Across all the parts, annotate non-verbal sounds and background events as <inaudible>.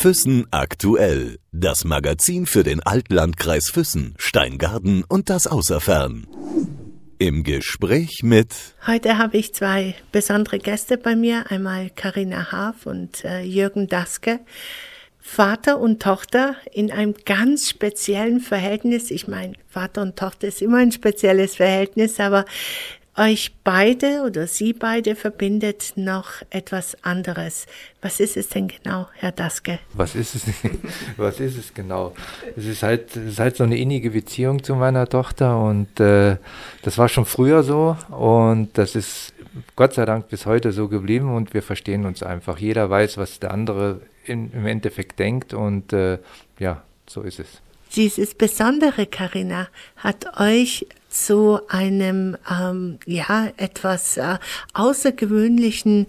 Füssen aktuell. Das Magazin für den Altlandkreis Füssen, Steingarten und das Außerfern. Im Gespräch mit Heute habe ich zwei besondere Gäste bei mir, einmal Karina Haaf und äh, Jürgen Daske. Vater und Tochter in einem ganz speziellen Verhältnis. Ich meine, Vater und Tochter ist immer ein spezielles Verhältnis, aber euch beide oder Sie beide verbindet noch etwas anderes. Was ist es denn genau, Herr Daske? Was ist es, <laughs> was ist es genau? Es ist, halt, es ist halt so eine innige Beziehung zu meiner Tochter und äh, das war schon früher so und das ist Gott sei Dank bis heute so geblieben und wir verstehen uns einfach. Jeder weiß, was der andere in, im Endeffekt denkt und äh, ja, so ist es. Dieses Besondere, Karina, hat euch zu einem ähm, ja etwas äh, außergewöhnlichen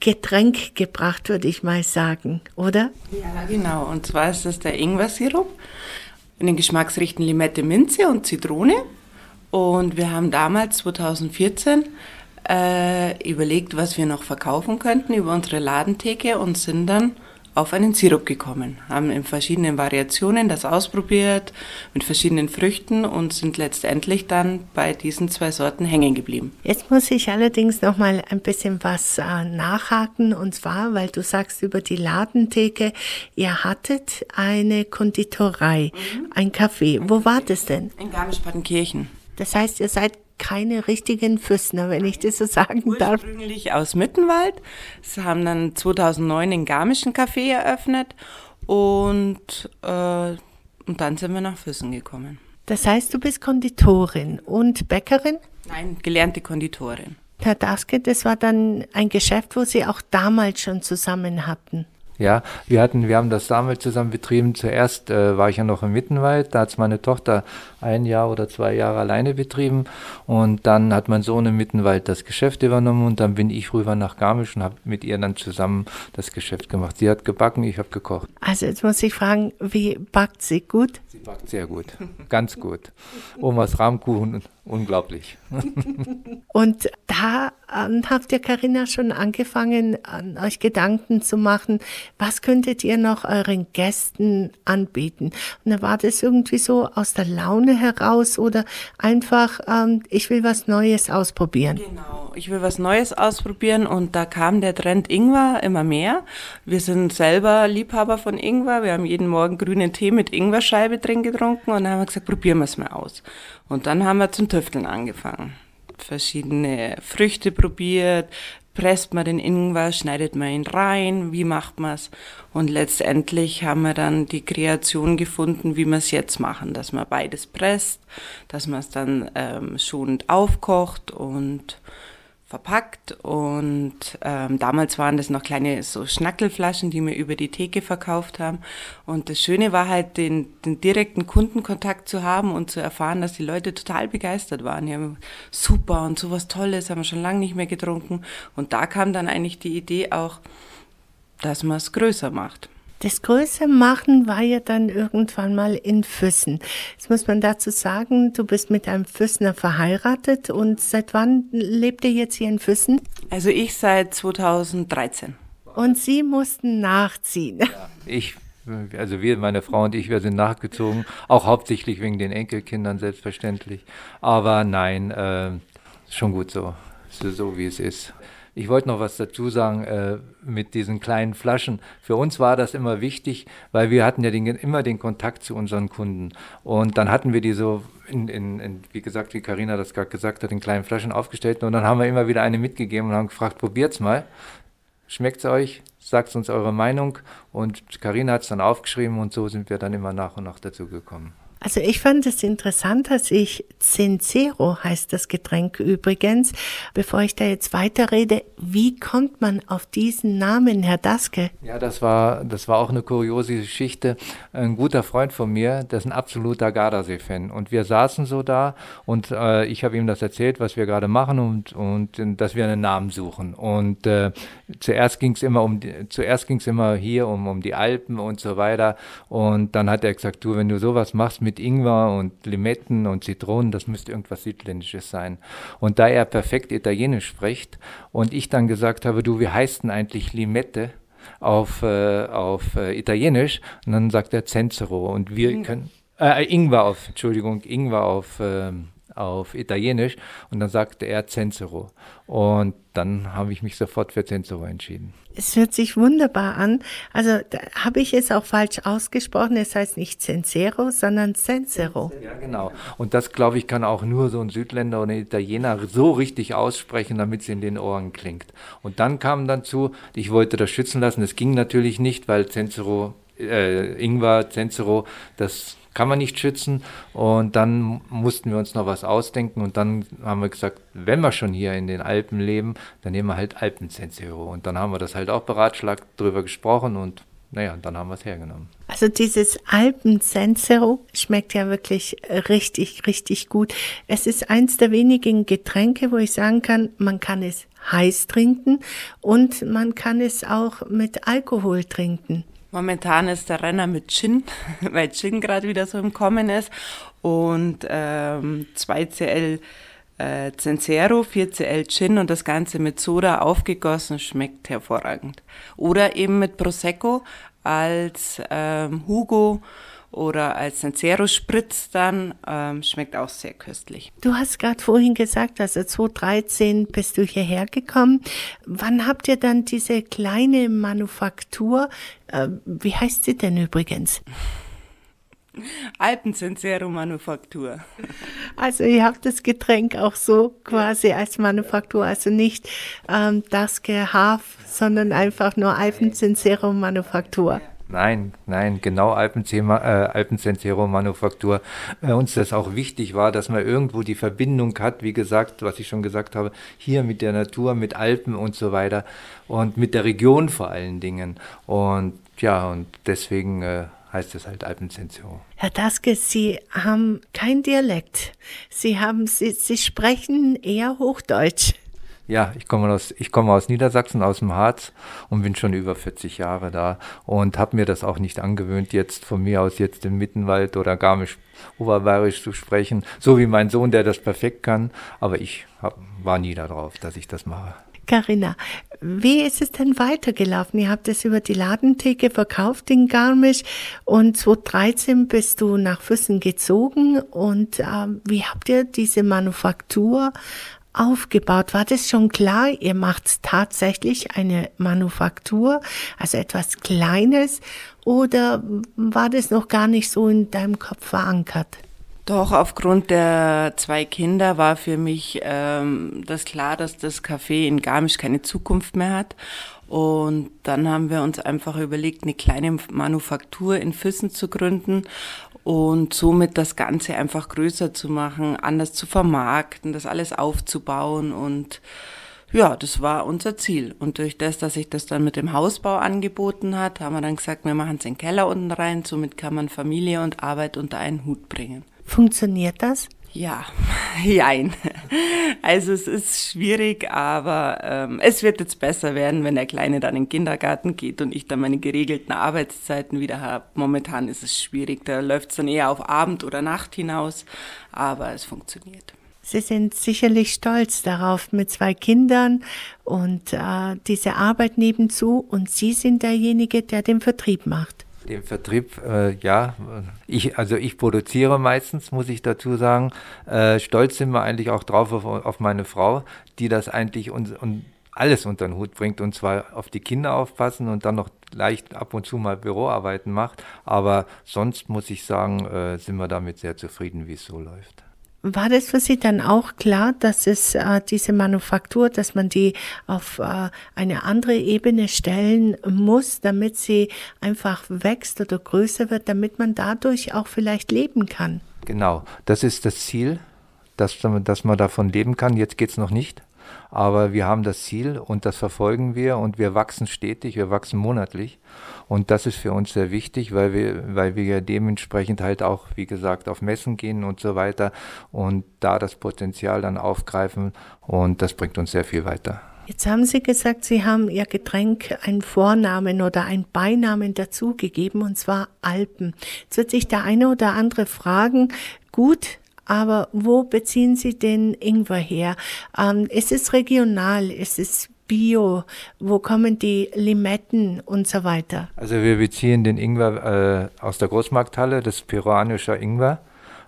Getränk gebracht, würde ich mal sagen, oder? Ja, genau. Und zwar ist das der Ingwer-Sirup in den Geschmacksrichten Limette, Minze und Zitrone. Und wir haben damals 2014 äh, überlegt, was wir noch verkaufen könnten über unsere Ladentheke und sind dann auf einen Sirup gekommen, haben in verschiedenen Variationen das ausprobiert, mit verschiedenen Früchten und sind letztendlich dann bei diesen zwei Sorten hängen geblieben. Jetzt muss ich allerdings noch mal ein bisschen was äh, nachhaken und zwar, weil du sagst über die Ladentheke, ihr hattet eine Konditorei, mhm. ein Café. Wo war das denn? In Garmisch-Partenkirchen. Das heißt, ihr seid keine richtigen Füßner, wenn ich das so sagen darf. Ursprünglich aus Mittenwald. Sie haben dann 2009 den Garmischen Café eröffnet und, äh, und dann sind wir nach Füssen gekommen. Das heißt, du bist Konditorin und Bäckerin? Nein, gelernte Konditorin. Herr Daske, das war dann ein Geschäft, wo Sie auch damals schon zusammen hatten. Ja, wir hatten, wir haben das damals zusammen betrieben. Zuerst äh, war ich ja noch im Mittenwald, da hat meine Tochter ein Jahr oder zwei Jahre alleine betrieben und dann hat mein Sohn im Mittenwald das Geschäft übernommen und dann bin ich rüber nach Garmisch und habe mit ihr dann zusammen das Geschäft gemacht. Sie hat gebacken, ich habe gekocht. Also jetzt muss ich fragen, wie backt sie gut? Sie backt sehr gut, ganz gut. Omas Rahmkuchen, unglaublich. <laughs> und da ähm, habt ihr, Karina, schon angefangen, an euch Gedanken zu machen, was könntet ihr noch euren Gästen anbieten? Und da war das irgendwie so aus der Laune heraus oder einfach, ähm, ich will was Neues ausprobieren. Genau, ich will was Neues ausprobieren und da kam der Trend Ingwer immer mehr. Wir sind selber Liebhaber von Ingwer. Wir haben jeden Morgen grünen Tee mit Ingwerscheibe drin getrunken und dann haben wir gesagt, probieren wir es mal aus. Und dann haben wir zum Tüfteln angefangen verschiedene Früchte probiert, presst man den Ingwer, schneidet man ihn rein, wie macht man es? Und letztendlich haben wir dann die Kreation gefunden, wie wir es jetzt machen, dass man beides presst, dass man es dann ähm, schonend aufkocht und verpackt und ähm, damals waren das noch kleine so Schnackelflaschen, die wir über die Theke verkauft haben und das Schöne war halt den, den direkten Kundenkontakt zu haben und zu erfahren, dass die Leute total begeistert waren. Die haben super und sowas Tolles haben wir schon lange nicht mehr getrunken und da kam dann eigentlich die Idee auch, dass man es größer macht. Das größte Machen war ja dann irgendwann mal in Füssen. Jetzt muss man dazu sagen, du bist mit einem Füssener verheiratet und seit wann lebt ihr jetzt hier in Füssen? Also ich seit 2013. Und Sie mussten nachziehen. Ja, ich also wir, meine Frau und ich, wir sind nachgezogen, auch hauptsächlich wegen den Enkelkindern selbstverständlich. Aber nein, äh, schon gut so, so, so wie es ist. Ich wollte noch was dazu sagen äh, mit diesen kleinen Flaschen. Für uns war das immer wichtig, weil wir hatten ja den, immer den Kontakt zu unseren Kunden. Und dann hatten wir die so, in, in, in wie gesagt, wie Karina das gerade gesagt hat, in kleinen Flaschen aufgestellt. Und dann haben wir immer wieder eine mitgegeben und haben gefragt, probiert's mal. Schmeckt's euch? Sagt uns eure Meinung. Und Karina hat es dann aufgeschrieben und so sind wir dann immer nach und nach dazu gekommen. Also ich fand es interessant, dass ich Sincero heißt das Getränk übrigens. Bevor ich da jetzt weiterrede, wie kommt man auf diesen Namen, Herr Daske? Ja, das war, das war auch eine kuriose Geschichte. Ein guter Freund von mir, der ist ein absoluter Gardasee-Fan. Und wir saßen so da und äh, ich habe ihm das erzählt, was wir gerade machen und, und dass wir einen Namen suchen. Und äh, zuerst ging es immer um zuerst ging immer hier um, um die Alpen und so weiter. Und dann hat er gesagt, du, wenn du sowas machst mit Ingwer und Limetten und Zitronen, das müsste irgendwas Südländisches sein. Und da er perfekt Italienisch spricht und ich dann gesagt habe, du, wie heißt denn eigentlich Limette? auf, äh, auf äh, Italienisch und dann sagt er Zenzero und wir können, äh, Ingwer auf, Entschuldigung, Ingwer auf, äh, auf Italienisch und dann sagte er Censero. Und dann habe ich mich sofort für Censero entschieden. Es hört sich wunderbar an. Also habe ich es auch falsch ausgesprochen. Es heißt nicht Censero, sondern Censero. Ja, genau. Und das, glaube ich, kann auch nur so ein Südländer oder ein Italiener so richtig aussprechen, damit es in den Ohren klingt. Und dann kam dann zu, ich wollte das schützen lassen. Das ging natürlich nicht, weil Censero, äh, Ingwer, Censero, das kann man nicht schützen. Und dann mussten wir uns noch was ausdenken und dann haben wir gesagt, wenn wir schon hier in den Alpen leben, dann nehmen wir halt Alpensensero. Und dann haben wir das halt auch beratschlagt, drüber gesprochen und naja, dann haben wir es hergenommen. Also dieses Alpensensero schmeckt ja wirklich richtig, richtig gut. Es ist eins der wenigen Getränke, wo ich sagen kann, man kann es heiß trinken und man kann es auch mit Alkohol trinken. Momentan ist der Renner mit Gin, <laughs> weil Gin gerade wieder so im Kommen ist. Und ähm, 2CL äh, Censero, 4CL Gin und das Ganze mit Soda aufgegossen, schmeckt hervorragend. Oder eben mit Prosecco als ähm, Hugo oder als Sensero Spritz dann, ähm, schmeckt auch sehr köstlich. Du hast gerade vorhin gesagt, also 2013 bist du hierher gekommen. Wann habt ihr dann diese kleine Manufaktur, äh, wie heißt sie denn übrigens? Alpensensero Manufaktur. Also ihr habt das Getränk auch so quasi als Manufaktur, also nicht ähm, das Gehaf, sondern einfach nur Alpensensero Manufaktur. Nein, nein, genau Alpenzema, äh, Alpensensero Manufaktur. Bei uns das auch wichtig war, dass man irgendwo die Verbindung hat, wie gesagt, was ich schon gesagt habe, hier mit der Natur, mit Alpen und so weiter und mit der Region vor allen Dingen. Und ja, und deswegen äh, heißt es halt Alpensensero. Herr Daske, Sie haben kein Dialekt. Sie haben, Sie, Sie sprechen eher Hochdeutsch. Ja, ich komme aus, ich komme aus Niedersachsen, aus dem Harz und bin schon über 40 Jahre da und habe mir das auch nicht angewöhnt, jetzt von mir aus jetzt im Mittenwald oder Garmisch Oberbayerisch zu sprechen, so wie mein Sohn, der das perfekt kann. Aber ich hab, war nie darauf, dass ich das mache. Carina, wie ist es denn weitergelaufen? Ihr habt es über die Ladentheke verkauft in Garmisch und 2013 bist du nach Füssen gezogen und äh, wie habt ihr diese Manufaktur aufgebaut? War das schon klar? Ihr macht tatsächlich eine Manufaktur, also etwas Kleines, oder war das noch gar nicht so in deinem Kopf verankert? Doch, aufgrund der zwei Kinder war für mich ähm, das klar, dass das Café in Garmisch keine Zukunft mehr hat. Und dann haben wir uns einfach überlegt, eine kleine Manufaktur in Füssen zu gründen und somit das Ganze einfach größer zu machen, anders zu vermarkten, das alles aufzubauen und ja, das war unser Ziel. Und durch das, dass sich das dann mit dem Hausbau angeboten hat, haben wir dann gesagt, wir machen es in den Keller unten rein, somit kann man Familie und Arbeit unter einen Hut bringen. Funktioniert das? Ja, <laughs> jein. Also es ist schwierig, aber ähm, es wird jetzt besser werden, wenn der Kleine dann in den Kindergarten geht und ich dann meine geregelten Arbeitszeiten wieder habe. Momentan ist es schwierig, da läuft es dann eher auf Abend oder Nacht hinaus, aber es funktioniert. Sie sind sicherlich stolz darauf mit zwei Kindern und äh, diese Arbeit nebenzu und Sie sind derjenige, der den Vertrieb macht. Den Vertrieb, äh, ja, ich, also ich produziere meistens, muss ich dazu sagen. Äh, stolz sind wir eigentlich auch drauf auf, auf meine Frau, die das eigentlich uns und alles unter den Hut bringt und zwar auf die Kinder aufpassen und dann noch leicht ab und zu mal Büroarbeiten macht. Aber sonst muss ich sagen, äh, sind wir damit sehr zufrieden, wie es so läuft. War das für Sie dann auch klar, dass es äh, diese Manufaktur, dass man die auf äh, eine andere Ebene stellen muss, damit sie einfach wächst oder größer wird, damit man dadurch auch vielleicht leben kann? Genau, das ist das Ziel, dass, dass man davon leben kann. Jetzt geht es noch nicht. Aber wir haben das Ziel und das verfolgen wir und wir wachsen stetig, wir wachsen monatlich. Und das ist für uns sehr wichtig, weil wir, weil wir ja dementsprechend halt auch, wie gesagt, auf Messen gehen und so weiter und da das Potenzial dann aufgreifen und das bringt uns sehr viel weiter. Jetzt haben Sie gesagt, Sie haben Ihr Getränk einen Vornamen oder einen Beinamen dazugegeben, und zwar Alpen. Jetzt wird sich der eine oder andere fragen, gut, aber wo beziehen Sie den Ingwer her? Ähm, ist es regional? Ist es Bio? Wo kommen die Limetten und so weiter? Also wir beziehen den Ingwer äh, aus der Großmarkthalle, das peruanischer Ingwer,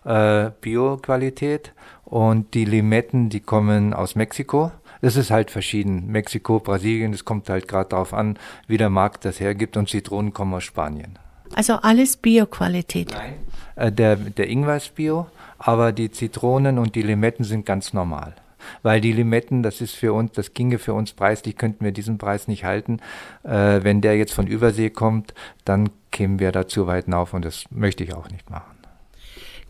äh, Bio-Qualität. Und die Limetten, die kommen aus Mexiko. Das ist halt verschieden. Mexiko, Brasilien, es kommt halt gerade darauf an, wie der Markt das hergibt. Und Zitronen kommen aus Spanien. Also alles Bio-Qualität? Nein. Äh, der, der Ingwer ist Bio, aber die Zitronen und die Limetten sind ganz normal weil die Limetten, das ist für uns, das ginge für uns preislich, könnten wir diesen Preis nicht halten. Äh, wenn der jetzt von Übersee kommt, dann kämen wir da zu weit auf und das möchte ich auch nicht machen.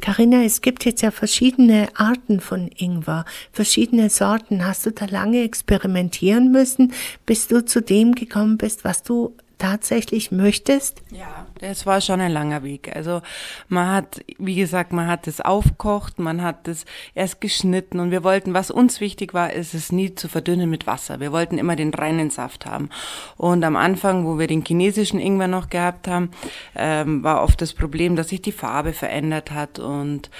Carina, es gibt jetzt ja verschiedene Arten von Ingwer, verschiedene Sorten. Hast du da lange experimentieren müssen, bis du zu dem gekommen bist, was du tatsächlich möchtest? Ja, das war schon ein langer Weg. Also man hat, wie gesagt, man hat es aufkocht, man hat es erst geschnitten und wir wollten, was uns wichtig war, ist es nie zu verdünnen mit Wasser. Wir wollten immer den reinen Saft haben. Und am Anfang, wo wir den chinesischen Ingwer noch gehabt haben, ähm, war oft das Problem, dass sich die Farbe verändert hat und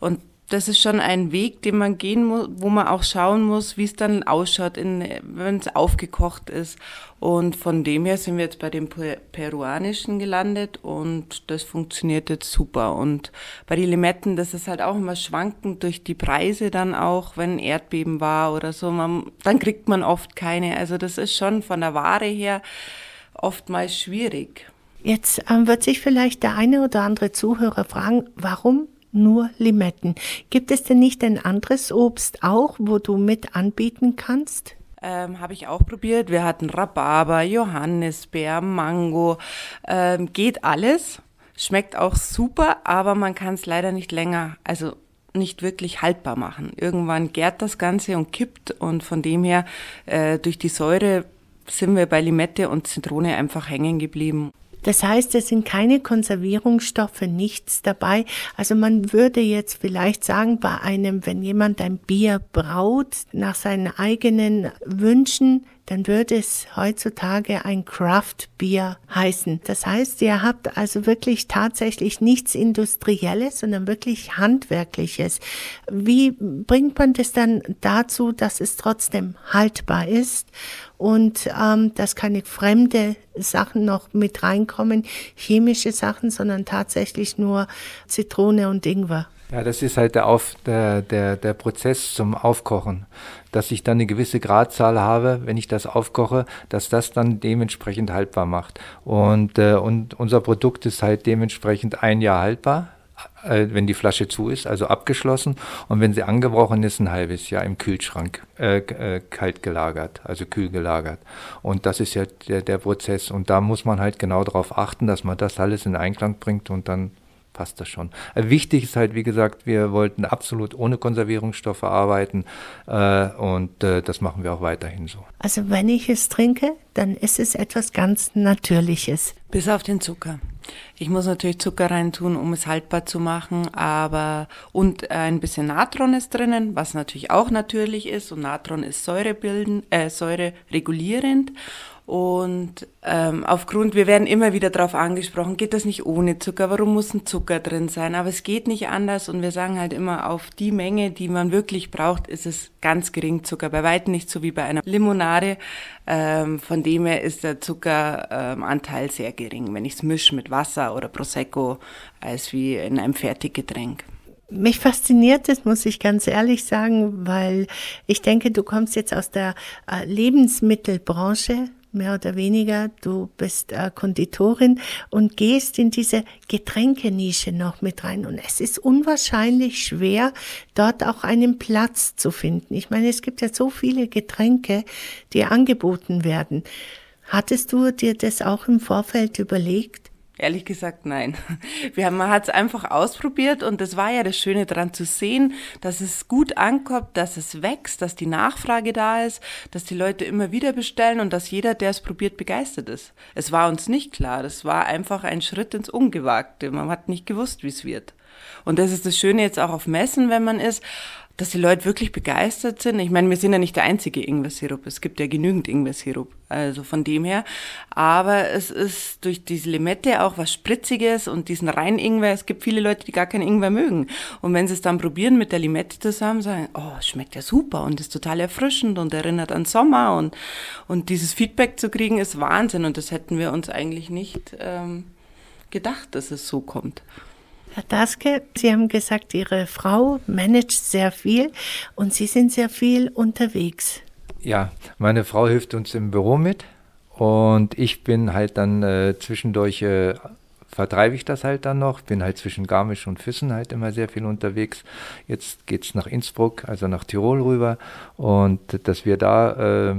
und das ist schon ein Weg, den man gehen muss, wo man auch schauen muss, wie es dann ausschaut, wenn es aufgekocht ist. Und von dem her sind wir jetzt bei dem peruanischen gelandet und das funktioniert jetzt super. Und bei den Limetten, das ist halt auch immer schwankend durch die Preise dann auch, wenn Erdbeben war oder so, man, dann kriegt man oft keine. Also das ist schon von der Ware her oftmals schwierig. Jetzt ähm, wird sich vielleicht der eine oder andere Zuhörer fragen, warum nur Limetten. Gibt es denn nicht ein anderes Obst auch, wo du mit anbieten kannst? Ähm, Habe ich auch probiert. Wir hatten Rhabarber, Johannisbeer, Mango. Ähm, geht alles. Schmeckt auch super, aber man kann es leider nicht länger, also nicht wirklich haltbar machen. Irgendwann gärt das Ganze und kippt und von dem her äh, durch die Säure sind wir bei Limette und Zitrone einfach hängen geblieben. Das heißt, es sind keine Konservierungsstoffe, nichts dabei. Also man würde jetzt vielleicht sagen, bei einem, wenn jemand ein Bier braut, nach seinen eigenen Wünschen, dann würde es heutzutage ein Craft Beer heißen. Das heißt, ihr habt also wirklich tatsächlich nichts Industrielles, sondern wirklich Handwerkliches. Wie bringt man das dann dazu, dass es trotzdem haltbar ist und ähm, dass keine fremde Sachen noch mit reinkommen, chemische Sachen, sondern tatsächlich nur Zitrone und Ingwer? Ja, das ist halt der, Auf, der, der, der Prozess zum Aufkochen, dass ich dann eine gewisse Gradzahl habe, wenn ich das aufkoche, dass das dann dementsprechend haltbar macht. Und, äh, und unser Produkt ist halt dementsprechend ein Jahr haltbar, äh, wenn die Flasche zu ist, also abgeschlossen. Und wenn sie angebrochen ist, ein halbes Jahr im Kühlschrank äh, äh, kalt gelagert, also kühl gelagert. Und das ist ja der, der Prozess. Und da muss man halt genau darauf achten, dass man das alles in Einklang bringt und dann passt das schon. Äh, wichtig ist halt, wie gesagt, wir wollten absolut ohne Konservierungsstoffe arbeiten äh, und äh, das machen wir auch weiterhin so. Also wenn ich es trinke, dann ist es etwas ganz Natürliches. Bis auf den Zucker. Ich muss natürlich Zucker reintun, um es haltbar zu machen, aber und ein bisschen Natron ist drinnen, was natürlich auch natürlich ist und Natron ist säurebildend, äh, säureregulierend und ähm, aufgrund, wir werden immer wieder darauf angesprochen, geht das nicht ohne Zucker? Warum muss ein Zucker drin sein? Aber es geht nicht anders und wir sagen halt immer, auf die Menge, die man wirklich braucht, ist es ganz gering Zucker. Bei weitem nicht so wie bei einer Limonade. Ähm, von dem her ist der Zuckeranteil ähm, sehr gering, wenn ich es mische mit Wasser oder Prosecco, als wie in einem Fertiggetränk. Mich fasziniert es, muss ich ganz ehrlich sagen, weil ich denke, du kommst jetzt aus der äh, Lebensmittelbranche mehr oder weniger. Du bist äh, Konditorin und gehst in diese Getränkenische noch mit rein. Und es ist unwahrscheinlich schwer, dort auch einen Platz zu finden. Ich meine, es gibt ja so viele Getränke, die angeboten werden. Hattest du dir das auch im Vorfeld überlegt? Ehrlich gesagt, nein. <laughs> Wir haben, man hat es einfach ausprobiert und das war ja das Schöne daran zu sehen, dass es gut ankommt, dass es wächst, dass die Nachfrage da ist, dass die Leute immer wieder bestellen und dass jeder, der es probiert, begeistert ist. Es war uns nicht klar. Das war einfach ein Schritt ins Ungewagte. Man hat nicht gewusst, wie es wird. Und das ist das Schöne jetzt auch auf Messen, wenn man ist dass die Leute wirklich begeistert sind. Ich meine, wir sind ja nicht der einzige Ingwer-Sirup. Es gibt ja genügend Ingwer-Sirup. Also von dem her. Aber es ist durch diese Limette auch was Spritziges und diesen reinen Ingwer. Es gibt viele Leute, die gar keinen Ingwer mögen. Und wenn sie es dann probieren mit der Limette zusammen, sagen, oh, schmeckt ja super und ist total erfrischend und erinnert an Sommer. Und, und dieses Feedback zu kriegen, ist Wahnsinn. Und das hätten wir uns eigentlich nicht ähm, gedacht, dass es so kommt. Herr Daske, Sie haben gesagt, Ihre Frau managt sehr viel und Sie sind sehr viel unterwegs. Ja, meine Frau hilft uns im Büro mit und ich bin halt dann äh, zwischendurch, äh, vertreibe ich das halt dann noch, bin halt zwischen Garmisch und Füssen halt immer sehr viel unterwegs. Jetzt geht es nach Innsbruck, also nach Tirol rüber und dass wir da äh,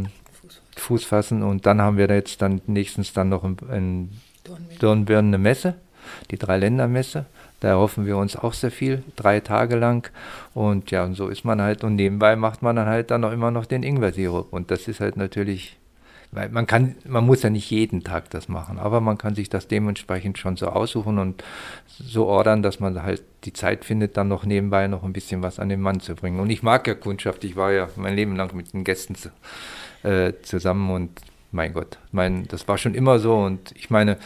Fuß fassen und dann haben wir jetzt dann nächstens dann noch in, in Dornbirn eine Messe, die Dreiländermesse. Da erhoffen wir uns auch sehr viel, drei Tage lang. Und ja, und so ist man halt. Und nebenbei macht man dann halt dann auch immer noch den Ingwer-Sirup. Und das ist halt natürlich, weil man kann, man muss ja nicht jeden Tag das machen, aber man kann sich das dementsprechend schon so aussuchen und so ordern, dass man halt die Zeit findet, dann noch nebenbei noch ein bisschen was an den Mann zu bringen. Und ich mag ja Kundschaft. Ich war ja mein Leben lang mit den Gästen zu, äh, zusammen und mein Gott, mein, das war schon immer so. Und ich meine,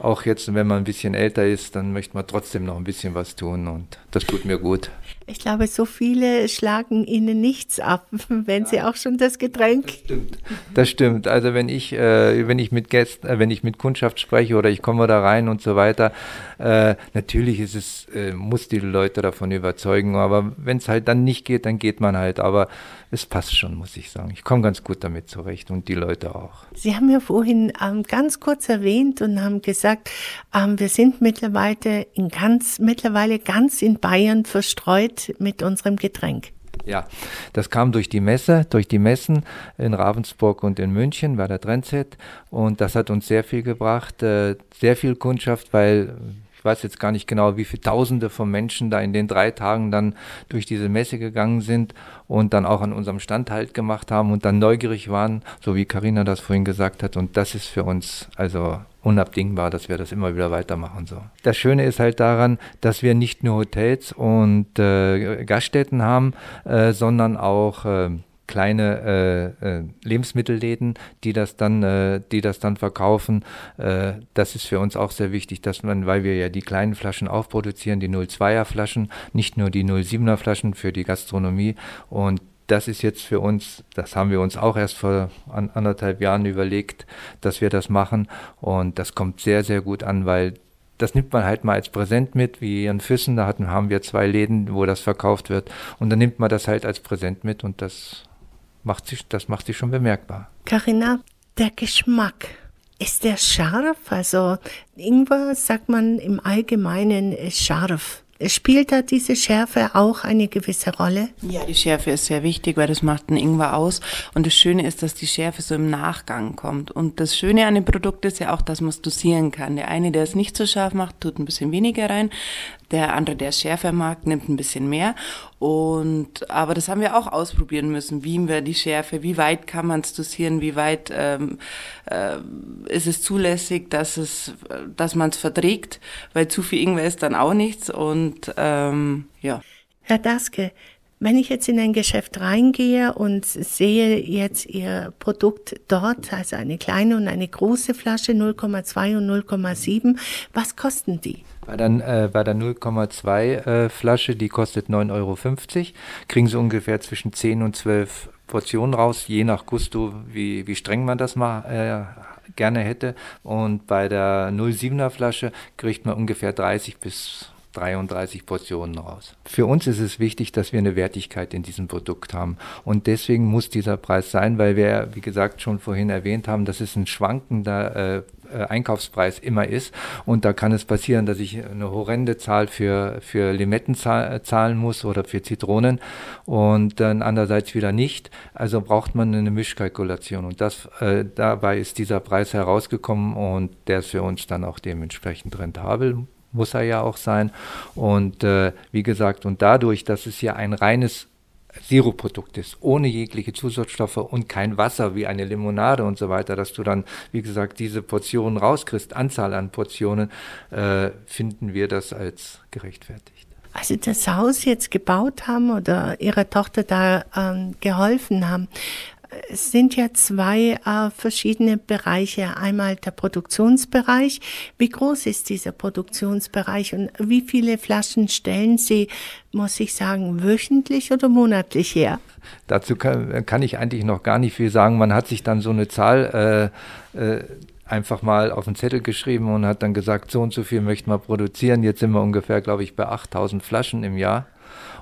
auch jetzt, wenn man ein bisschen älter ist, dann möchte man trotzdem noch ein bisschen was tun und das tut mir gut. Ich glaube, so viele schlagen Ihnen nichts ab, <laughs> wenn ja. Sie auch schon das Getränk. Das stimmt. Das stimmt. Also wenn ich, äh, wenn ich mit Gästen, äh, wenn ich mit Kundschaft spreche oder ich komme da rein und so weiter, äh, natürlich ist es, äh, muss die Leute davon überzeugen. Aber wenn es halt dann nicht geht, dann geht man halt. Aber es passt schon, muss ich sagen. Ich komme ganz gut damit zurecht und die Leute auch. Sie haben ja vorhin ähm, ganz kurz erwähnt und haben gesagt, ähm, wir sind mittlerweile in ganz, mittlerweile ganz in Bayern verstreut mit unserem Getränk. Ja, das kam durch die Messe, durch die Messen in Ravensburg und in München bei der Trendset und das hat uns sehr viel gebracht, äh, sehr viel Kundschaft, weil ich weiß jetzt gar nicht genau, wie viele Tausende von Menschen da in den drei Tagen dann durch diese Messe gegangen sind und dann auch an unserem Stand halt gemacht haben und dann neugierig waren, so wie Karina das vorhin gesagt hat. Und das ist für uns also unabdingbar, dass wir das immer wieder weitermachen. So. Das Schöne ist halt daran, dass wir nicht nur Hotels und äh, Gaststätten haben, äh, sondern auch äh, kleine äh, äh, Lebensmittelläden, die das dann, äh, die das dann verkaufen. Äh, das ist für uns auch sehr wichtig, dass man, weil wir ja die kleinen Flaschen aufproduzieren, die 02er Flaschen, nicht nur die 07er Flaschen für die Gastronomie. Und das ist jetzt für uns, das haben wir uns auch erst vor an, anderthalb Jahren überlegt, dass wir das machen. Und das kommt sehr, sehr gut an, weil das nimmt man halt mal als Präsent mit, wie in Füssen, da hatten, haben wir zwei Läden, wo das verkauft wird. Und dann nimmt man das halt als Präsent mit und das macht sich, das macht sich schon bemerkbar. Carina, der Geschmack, ist der scharf? Also Ingwer sagt man im Allgemeinen ist scharf. Spielt da diese Schärfe auch eine gewisse Rolle? Ja, die Schärfe ist sehr wichtig, weil das macht einen Ingwer aus. Und das Schöne ist, dass die Schärfe so im Nachgang kommt. Und das Schöne an dem Produkt ist ja auch, dass man es dosieren kann. Der eine, der es nicht so scharf macht, tut ein bisschen weniger rein. Der andere, der es schärfer mag, nimmt ein bisschen mehr. Und aber das haben wir auch ausprobieren müssen. Wie wir die Schärfe, wie weit kann man es dosieren, wie weit ähm, äh, ist es zulässig, dass es, dass man es verträgt, weil zu viel Ingwer ist dann auch nichts. Und ähm, ja. Herr Daske, wenn ich jetzt in ein Geschäft reingehe und sehe jetzt Ihr Produkt dort, also eine kleine und eine große Flasche 0,2 und 0,7, was kosten die? Bei der, äh, der 0,2 äh, Flasche, die kostet 9,50 Euro, kriegen Sie ungefähr zwischen 10 und 12 Portionen raus, je nach Gusto, wie, wie streng man das mal äh, gerne hätte. Und bei der 0,7er Flasche kriegt man ungefähr 30 bis 33 Portionen raus. Für uns ist es wichtig, dass wir eine Wertigkeit in diesem Produkt haben. Und deswegen muss dieser Preis sein, weil wir, wie gesagt, schon vorhin erwähnt haben, dass es ein schwankender äh, äh Einkaufspreis immer ist. Und da kann es passieren, dass ich eine horrende Zahl für, für Limetten zahlen muss oder für Zitronen und dann andererseits wieder nicht. Also braucht man eine Mischkalkulation. Und das, äh, dabei ist dieser Preis herausgekommen und der ist für uns dann auch dementsprechend rentabel muss er ja auch sein. Und äh, wie gesagt, und dadurch, dass es ja ein reines Sirup-Produkt ist, ohne jegliche Zusatzstoffe und kein Wasser wie eine Limonade und so weiter, dass du dann, wie gesagt, diese Portionen rauskriegst, Anzahl an Portionen, äh, finden wir das als gerechtfertigt. Als Sie das Haus jetzt gebaut haben oder Ihrer Tochter da ähm, geholfen haben, es sind ja zwei äh, verschiedene Bereiche. Einmal der Produktionsbereich. Wie groß ist dieser Produktionsbereich und wie viele Flaschen stellen Sie, muss ich sagen, wöchentlich oder monatlich her? Dazu kann, kann ich eigentlich noch gar nicht viel sagen. Man hat sich dann so eine Zahl äh, äh, einfach mal auf den Zettel geschrieben und hat dann gesagt, so und so viel möchten wir produzieren. Jetzt sind wir ungefähr, glaube ich, bei 8000 Flaschen im Jahr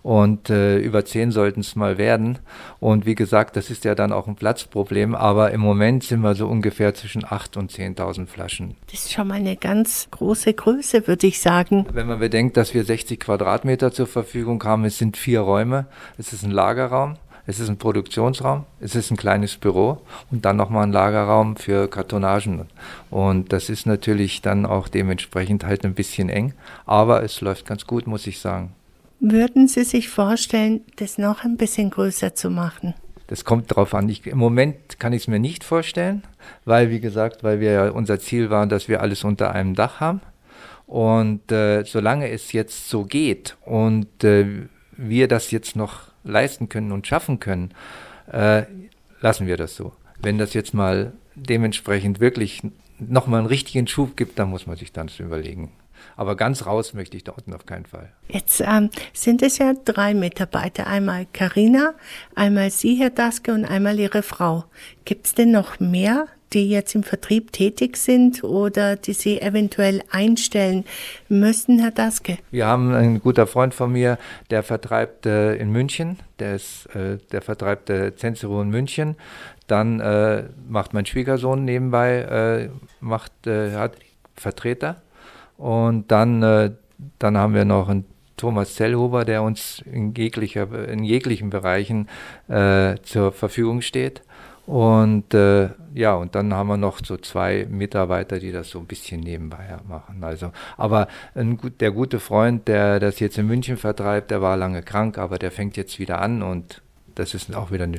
und äh, über zehn sollten es mal werden. Und wie gesagt, das ist ja dann auch ein Platzproblem, aber im Moment sind wir so ungefähr zwischen 8.000 und 10.000 Flaschen. Das ist schon mal eine ganz große Größe, würde ich sagen. Wenn man bedenkt, dass wir 60 Quadratmeter zur Verfügung haben, es sind vier Räume, es ist ein Lagerraum, es ist ein Produktionsraum, es ist ein kleines Büro und dann nochmal ein Lagerraum für Kartonagen. Und das ist natürlich dann auch dementsprechend halt ein bisschen eng, aber es läuft ganz gut, muss ich sagen. Würden Sie sich vorstellen, das noch ein bisschen größer zu machen? Das kommt darauf an. Ich, Im Moment kann ich es mir nicht vorstellen, weil, wie gesagt, weil wir unser Ziel war, dass wir alles unter einem Dach haben. Und äh, solange es jetzt so geht und äh, wir das jetzt noch leisten können und schaffen können, äh, lassen wir das so. Wenn das jetzt mal dementsprechend wirklich nochmal einen richtigen Schub gibt, dann muss man sich dann überlegen. Aber ganz raus möchte ich dort auf keinen Fall. Jetzt ähm, sind es ja drei Mitarbeiter. Einmal Karina, einmal Sie, Herr Daske, und einmal Ihre Frau. Gibt es denn noch mehr, die jetzt im Vertrieb tätig sind oder die Sie eventuell einstellen müssen, Herr Daske? Wir haben einen guter Freund von mir, der vertreibt äh, in München, der, ist, äh, der vertreibt äh, Censero in München. Dann äh, macht mein Schwiegersohn nebenbei, äh, macht, äh, hat Vertreter und dann, äh, dann haben wir noch einen Thomas Zellhuber, der uns in, jeglicher, in jeglichen Bereichen äh, zur Verfügung steht. Und äh, ja, und dann haben wir noch so zwei Mitarbeiter, die das so ein bisschen nebenbei machen. Also, aber ein, der gute Freund, der das jetzt in München vertreibt, der war lange krank, aber der fängt jetzt wieder an und das ist auch wieder eine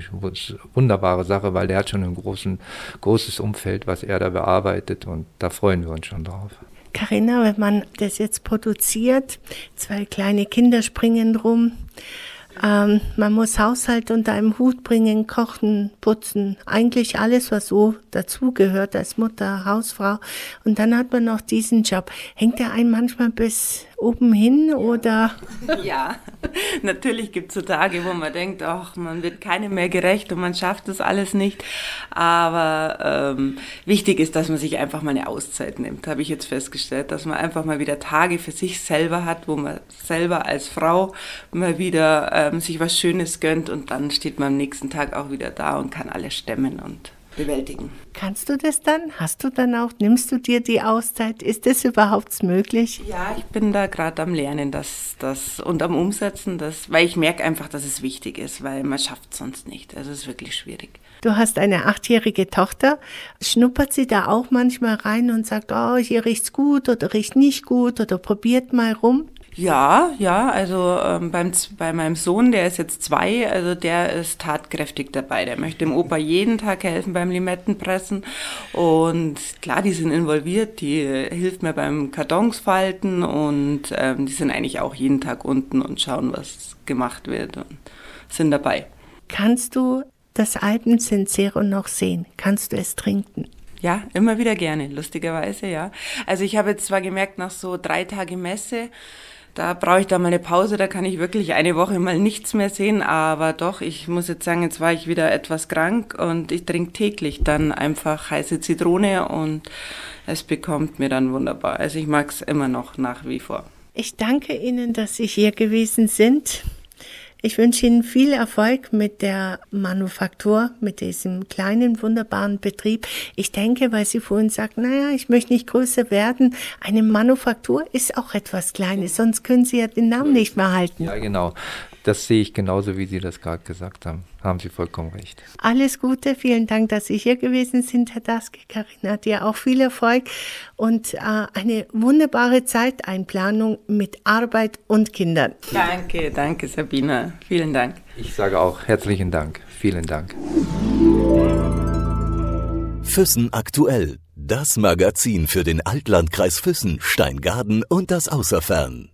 wunderbare Sache, weil der hat schon ein großen, großes Umfeld, was er da bearbeitet und da freuen wir uns schon drauf. Carina, wenn man das jetzt produziert, zwei kleine Kinder springen rum, ähm, man muss Haushalt unter einem Hut bringen, kochen, putzen, eigentlich alles, was so dazugehört als Mutter, Hausfrau. Und dann hat man noch diesen Job. Hängt der einen manchmal bis oben hin oder? <laughs> Ja, natürlich gibt es so Tage, wo man denkt, ach, man wird keinem mehr gerecht und man schafft das alles nicht. Aber ähm, wichtig ist, dass man sich einfach mal eine Auszeit nimmt, habe ich jetzt festgestellt, dass man einfach mal wieder Tage für sich selber hat, wo man selber als Frau mal wieder ähm, sich was Schönes gönnt und dann steht man am nächsten Tag auch wieder da und kann alles stemmen und bewältigen. Kannst du das dann? Hast du dann auch, nimmst du dir die Auszeit? Ist das überhaupt möglich? Ja, ich bin da gerade am Lernen dass das, und am Umsetzen, das, weil ich merke einfach, dass es wichtig ist, weil man schafft es sonst nicht. Also es ist wirklich schwierig. Du hast eine achtjährige Tochter. Schnuppert sie da auch manchmal rein und sagt, oh, hier riecht's gut oder riecht nicht gut oder probiert mal rum? Ja, ja, also ähm, beim, bei meinem Sohn, der ist jetzt zwei, also der ist tatkräftig dabei. Der möchte dem Opa jeden Tag helfen beim Limettenpressen. Und klar, die sind involviert, die hilft mir beim Kartons falten und ähm, die sind eigentlich auch jeden Tag unten und schauen, was gemacht wird und sind dabei. Kannst du das Alpen Sincero noch sehen? Kannst du es trinken? Ja, immer wieder gerne, lustigerweise, ja. Also ich habe jetzt zwar gemerkt, nach so drei Tage Messe, da brauche ich da mal eine Pause, da kann ich wirklich eine Woche mal nichts mehr sehen, aber doch, ich muss jetzt sagen, jetzt war ich wieder etwas krank und ich trinke täglich dann einfach heiße Zitrone und es bekommt mir dann wunderbar. Also ich mag es immer noch nach wie vor. Ich danke Ihnen, dass Sie hier gewesen sind. Ich wünsche Ihnen viel Erfolg mit der Manufaktur, mit diesem kleinen, wunderbaren Betrieb. Ich denke, weil Sie vorhin sagten, naja, ich möchte nicht größer werden. Eine Manufaktur ist auch etwas Kleines, sonst können Sie ja den Namen nicht mehr halten. Ja, genau. Das sehe ich genauso, wie Sie das gerade gesagt haben. Haben Sie vollkommen recht. Alles Gute, vielen Dank, dass Sie hier gewesen sind, Herr Daske. Karina dir auch viel Erfolg und äh, eine wunderbare Zeiteinplanung mit Arbeit und Kindern. Danke, danke Sabina. Vielen Dank. Ich sage auch herzlichen Dank. Vielen Dank. Füssen aktuell. Das Magazin für den Altlandkreis Füssen, Steingaden und das Außerfern.